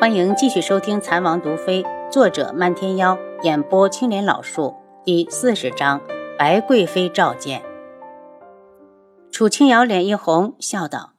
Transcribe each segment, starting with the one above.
欢迎继续收听《残王毒妃》，作者漫天妖，演播青莲老树，第四十章：白贵妃召见。楚清瑶脸一红，笑道：“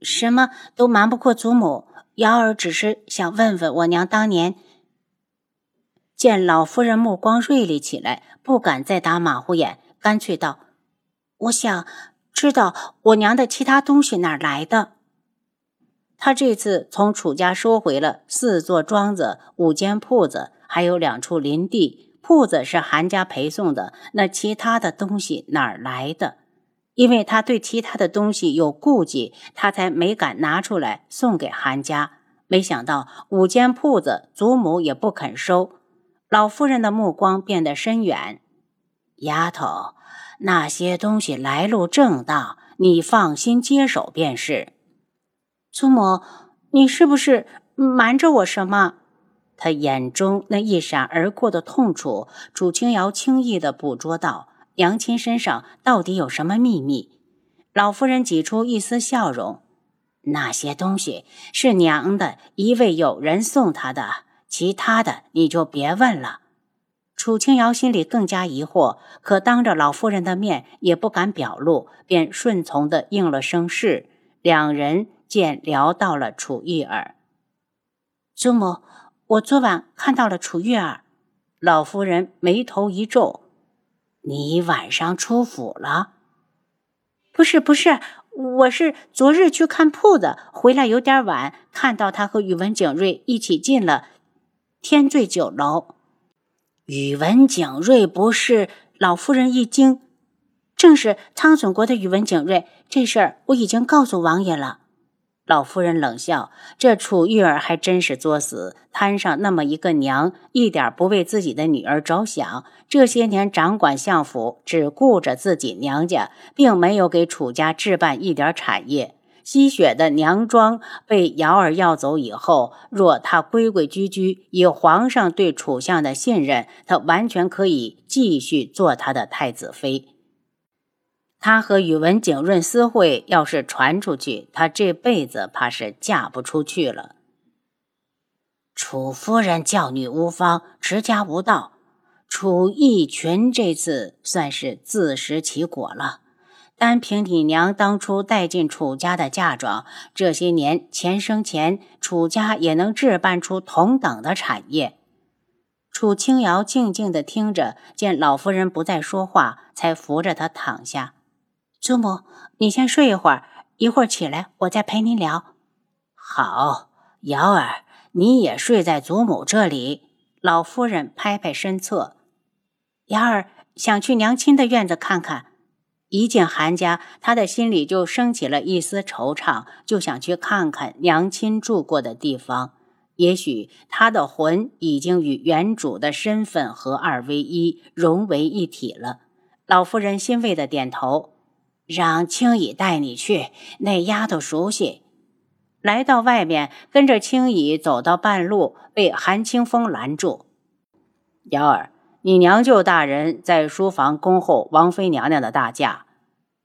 什么都瞒不过祖母，瑶儿只是想问问我娘当年。”见老夫人目光锐利起来，不敢再打马虎眼，干脆道：“我想知道我娘的其他东西哪来的。”他这次从楚家收回了四座庄子、五间铺子，还有两处林地。铺子是韩家陪送的，那其他的东西哪儿来的？因为他对其他的东西有顾忌，他才没敢拿出来送给韩家。没想到五间铺子，祖母也不肯收。老夫人的目光变得深远。丫头，那些东西来路正当，你放心接手便是。祖母，你是不是瞒着我什么？他眼中那一闪而过的痛楚，楚清瑶轻易地捕捉到。娘亲身上到底有什么秘密？老夫人挤出一丝笑容：“那些东西是娘的一位友人送她的，其他的你就别问了。”楚清瑶心里更加疑惑，可当着老夫人的面也不敢表露，便顺从地应了声“是”。两人。见聊到了楚玉儿，祖母，我昨晚看到了楚玉儿。老夫人眉头一皱：“你晚上出府了？”“不是，不是，我是昨日去看铺子，回来有点晚，看到他和宇文景睿一起进了天醉酒楼。”“宇文景睿不是？”老夫人一惊：“正是苍隼国的宇文景睿，这事儿我已经告诉王爷了。”老夫人冷笑：“这楚玉儿还真是作死，摊上那么一个娘，一点不为自己的女儿着想。这些年掌管相府，只顾着自己娘家，并没有给楚家置办一点产业。吸血的娘庄被瑶儿要走以后，若她规规矩矩，以皇上对楚相的信任，她完全可以继续做她的太子妃。”他和宇文景润私会，要是传出去，他这辈子怕是嫁不出去了。楚夫人教女无方，持家无道，楚义群这次算是自食其果了。单凭你娘当初带进楚家的嫁妆，这些年钱生钱，楚家也能置办出同等的产业。楚清瑶静静地听着，见老夫人不再说话，才扶着她躺下。祖母，你先睡一会儿，一会儿起来我再陪你聊。好，瑶儿，你也睡在祖母这里。老夫人拍拍身侧，瑶儿想去娘亲的院子看看。一进韩家，她的心里就升起了一丝惆怅，就想去看看娘亲住过的地方。也许她的魂已经与原主的身份合二为一，融为一体了。老夫人欣慰的点头。让青乙带你去，那丫头熟悉。来到外面，跟着青乙走到半路，被韩清风拦住。瑶儿，你娘舅大人在书房恭候王妃娘娘的大驾。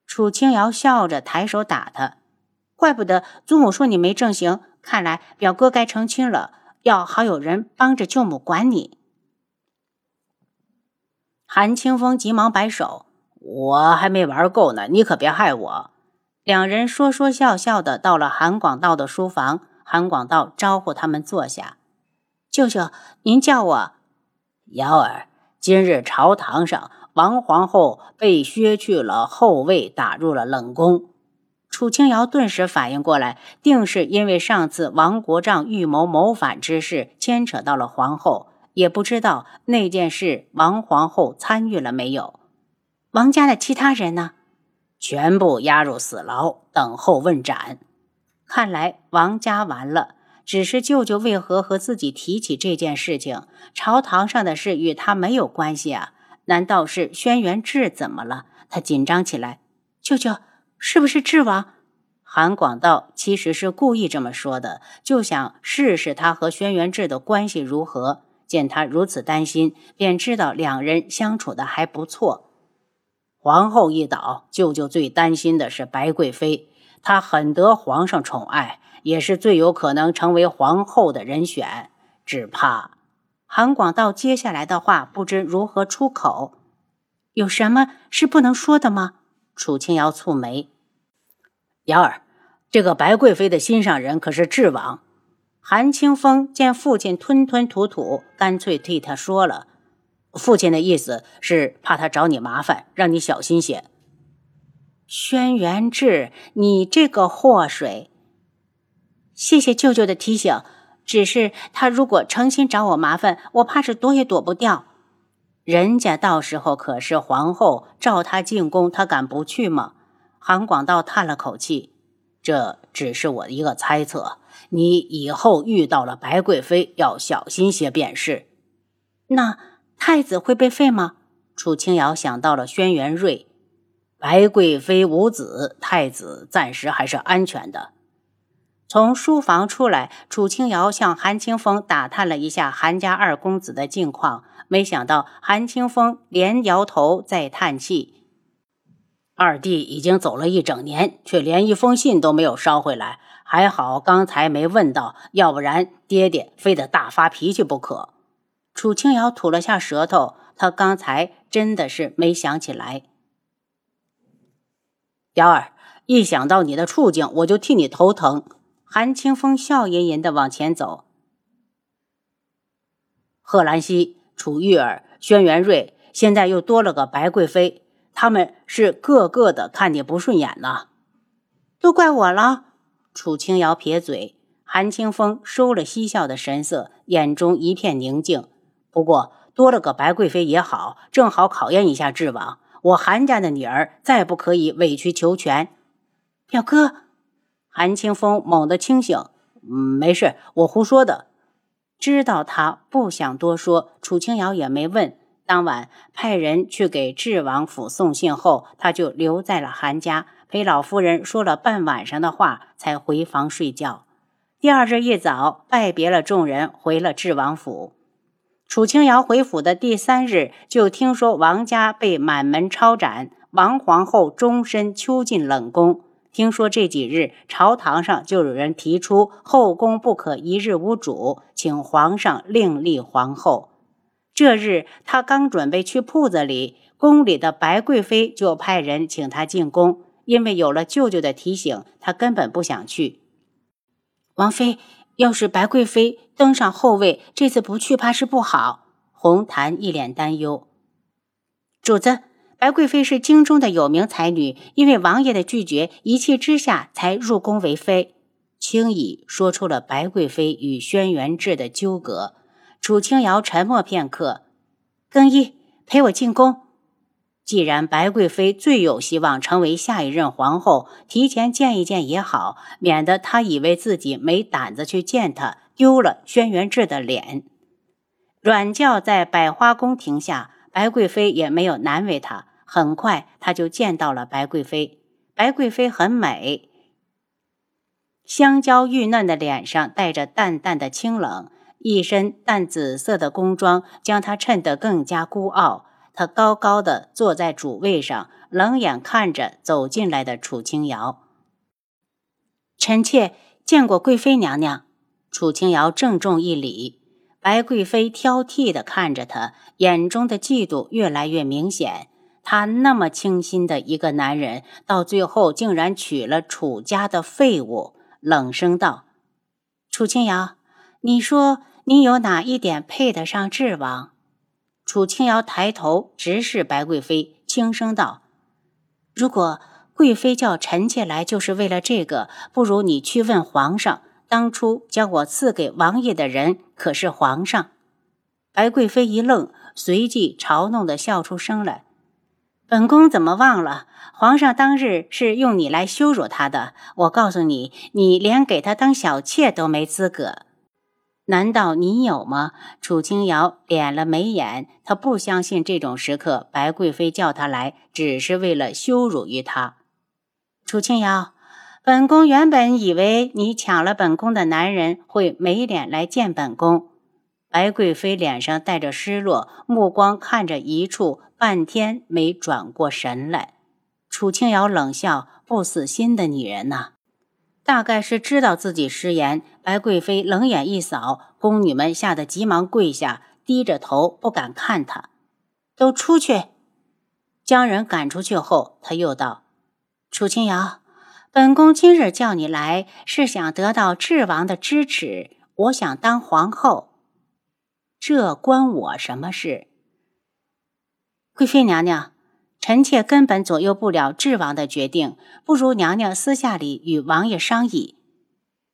楚清瑶笑着抬手打他，怪不得祖母说你没正形，看来表哥该成亲了，要好有人帮着舅母管你。韩清风急忙摆手。我还没玩够呢，你可别害我。两人说说笑笑的到了韩广道的书房，韩广道招呼他们坐下。舅舅，您叫我瑶儿。今日朝堂上，王皇后被削去了后位，打入了冷宫。楚清瑶顿时反应过来，定是因为上次王国丈预谋谋反之事牵扯到了皇后，也不知道那件事王皇后参与了没有。王家的其他人呢？全部押入死牢，等候问斩。看来王家完了。只是舅舅为何和自己提起这件事情？朝堂上的事与他没有关系啊？难道是轩辕志怎么了？他紧张起来。舅舅，是不是智王？韩广道其实是故意这么说的，就想试试他和轩辕志的关系如何。见他如此担心，便知道两人相处的还不错。皇后一倒，舅舅最担心的是白贵妃。她很得皇上宠爱，也是最有可能成为皇后的人选。只怕韩广道接下来的话不知如何出口。有什么是不能说的吗？楚清瑶蹙眉。瑶儿，这个白贵妃的心上人可是智王。韩清风见父亲吞吞吐吐，干脆替他说了。父亲的意思是怕他找你麻烦，让你小心些。轩辕志，你这个祸水！谢谢舅舅的提醒。只是他如果诚心找我麻烦，我怕是躲也躲不掉。人家到时候可是皇后，召他进宫，他敢不去吗？韩广道叹了口气：“这只是我的一个猜测，你以后遇到了白贵妃，要小心些便是。”那。太子会被废吗？楚清瑶想到了轩辕睿，白贵妃无子，太子暂时还是安全的。从书房出来，楚清瑶向韩清风打探了一下韩家二公子的近况，没想到韩清风连摇头再叹气：“二弟已经走了一整年，却连一封信都没有捎回来。还好刚才没问到，要不然爹爹非得大发脾气不可。”楚清瑶吐了下舌头，他刚才真的是没想起来。瑶儿，一想到你的处境，我就替你头疼。韩清风笑吟吟的往前走。贺兰溪、楚玉儿、轩辕睿，现在又多了个白贵妃，他们是个个的看你不顺眼呢。都怪我了。楚清瑶撇嘴，韩清风收了嬉笑的神色，眼中一片宁静。不过多了个白贵妃也好，正好考验一下智王。我韩家的女儿再不可以委曲求全。表哥，韩清风猛地清醒，嗯，没事，我胡说的。知道他不想多说，楚清瑶也没问。当晚派人去给智王府送信后，他就留在了韩家，陪老夫人说了半晚上的话，才回房睡觉。第二日一早，拜别了众人，回了智王府。楚清瑶回府的第三日，就听说王家被满门抄斩，王皇后终身囚禁冷宫。听说这几日朝堂上就有人提出后宫不可一日无主，请皇上另立皇后。这日他刚准备去铺子里，宫里的白贵妃就派人请他进宫，因为有了舅舅的提醒，他根本不想去。王妃。要是白贵妃登上后位，这次不去怕是不好。红檀一脸担忧。主子，白贵妃是京中的有名才女，因为王爷的拒绝，一气之下才入宫为妃。轻易说出了白贵妃与轩辕志的纠葛。楚清瑶沉默片刻，更衣，陪我进宫。既然白贵妃最有希望成为下一任皇后，提前见一见也好，免得她以为自己没胆子去见她，丢了轩辕志的脸。软轿在百花宫停下，白贵妃也没有难为她。很快，她就见到了白贵妃。白贵妃很美，香蕉玉嫩的脸上带着淡淡的清冷，一身淡紫色的宫装将她衬得更加孤傲。他高高的坐在主位上，冷眼看着走进来的楚清瑶。臣妾见过贵妃娘娘。楚清瑶郑重一礼。白贵妃挑剔的看着他，眼中的嫉妒越来越明显。他那么清新的一个男人，到最后竟然娶了楚家的废物，冷声道：“楚清瑶，你说你有哪一点配得上智王？”楚清瑶抬头直视白贵妃，轻声道：“如果贵妃叫臣妾来，就是为了这个，不如你去问皇上，当初将我赐给王爷的人可是皇上。”白贵妃一愣，随即嘲弄的笑出声来：“本宫怎么忘了？皇上当日是用你来羞辱他的。我告诉你，你连给他当小妾都没资格。”难道你有吗？楚清瑶敛了眉眼，她不相信这种时刻白贵妃叫她来只是为了羞辱于她。楚清瑶，本宫原本以为你抢了本宫的男人会没脸来见本宫。白贵妃脸上带着失落，目光看着一处，半天没转过神来。楚清瑶冷笑：“不死心的女人呐！”大概是知道自己失言，白贵妃冷眼一扫，宫女们吓得急忙跪下，低着头不敢看她。都出去！将人赶出去后，他又道：“楚清瑶，本宫今日叫你来，是想得到智王的支持。我想当皇后，这关我什么事？”贵妃娘娘。臣妾根本左右不了智王的决定，不如娘娘私下里与王爷商议。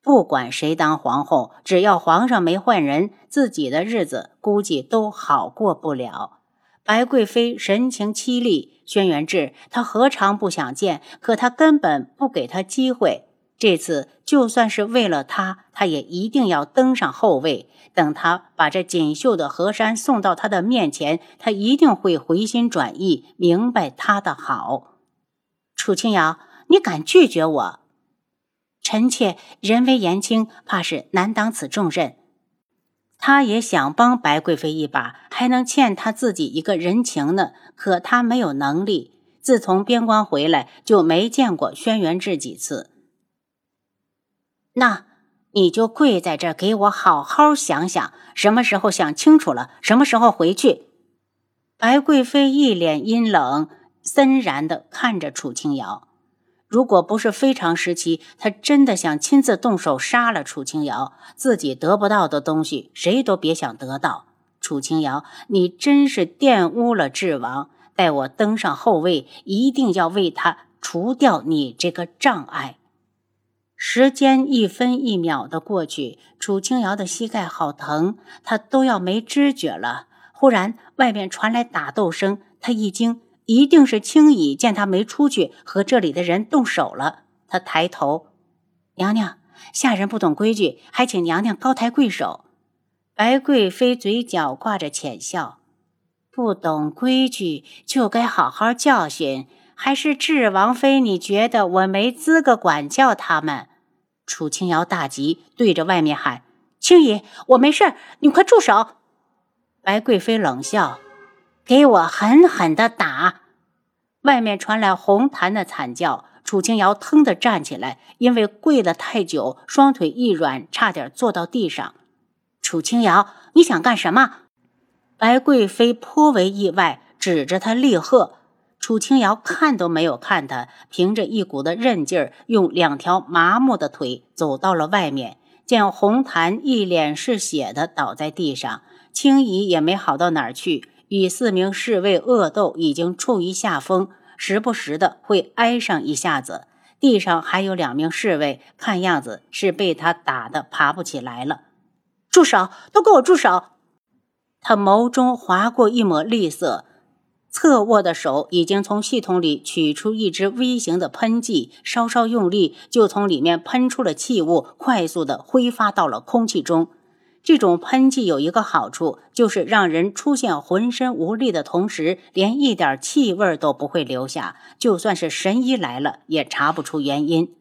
不管谁当皇后，只要皇上没换人，自己的日子估计都好过不了。白贵妃神情凄厉，轩辕志他何尝不想见？可他根本不给他机会。这次就算是为了他，他也一定要登上后位。等他把这锦绣的河山送到他的面前，他一定会回心转意，明白他的好。楚清瑶，你敢拒绝我？臣妾人微言轻，怕是难当此重任。他也想帮白贵妃一把，还能欠他自己一个人情呢。可他没有能力。自从边关回来，就没见过轩辕志几次。那你就跪在这，给我好好想想，什么时候想清楚了，什么时候回去。白贵妃一脸阴冷，森然的看着楚清瑶。如果不是非常时期，她真的想亲自动手杀了楚清瑶。自己得不到的东西，谁都别想得到。楚清瑶，你真是玷污了智王。待我登上后位，一定要为他除掉你这个障碍。时间一分一秒的过去，楚清瑶的膝盖好疼，她都要没知觉了。忽然，外面传来打斗声，她一惊，一定是青羽见她没出去，和这里的人动手了。她抬头：“娘娘，下人不懂规矩，还请娘娘高抬贵手。”白贵妃嘴角挂着浅笑：“不懂规矩，就该好好教训。”还是智王妃，你觉得我没资格管教他们？楚清瑶大急，对着外面喊：“青姨，我没事，你快住手！”白贵妃冷笑：“给我狠狠的打！”外面传来红檀的惨叫，楚清瑶腾地站起来，因为跪了太久，双腿一软，差点坐到地上。楚清瑶，你想干什么？白贵妃颇为意外，指着他厉喝。楚清瑶看都没有看他，凭着一股的韧劲儿，用两条麻木的腿走到了外面。见红檀一脸是血的倒在地上，青姨也没好到哪儿去，与四名侍卫恶斗，已经处于下风，时不时的会挨上一下子。地上还有两名侍卫，看样子是被他打的爬不起来了。住手！都给我住手！他眸中划过一抹厉色。侧握的手已经从系统里取出一支微型的喷剂，稍稍用力，就从里面喷出了气雾，快速的挥发到了空气中。这种喷剂有一个好处，就是让人出现浑身无力的同时，连一点气味都不会留下。就算是神医来了，也查不出原因。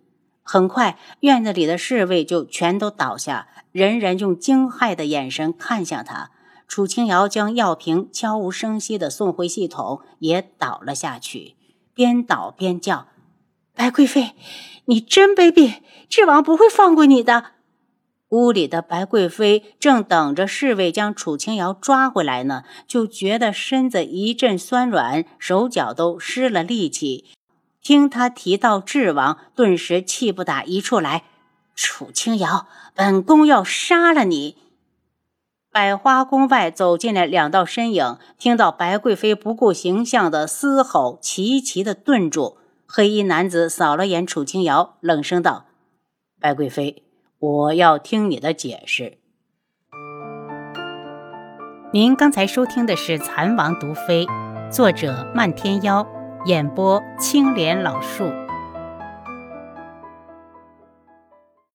很快，院子里的侍卫就全都倒下，人人用惊骇的眼神看向他。楚清瑶将药瓶悄无声息地送回系统，也倒了下去，边倒边叫：“白贵妃，你真卑鄙！智王不会放过你的。”屋里的白贵妃正等着侍卫将楚清瑶抓回来呢，就觉得身子一阵酸软，手脚都失了力气。听他提到智王，顿时气不打一处来：“楚清瑶，本宫要杀了你！”百花宫外走进来两道身影，听到白贵妃不顾形象的嘶吼，齐齐的顿住。黑衣男子扫了眼楚清瑶，冷声道：“白贵妃，我要听你的解释。”您刚才收听的是《蚕王毒妃》，作者漫天妖，演播青莲老树。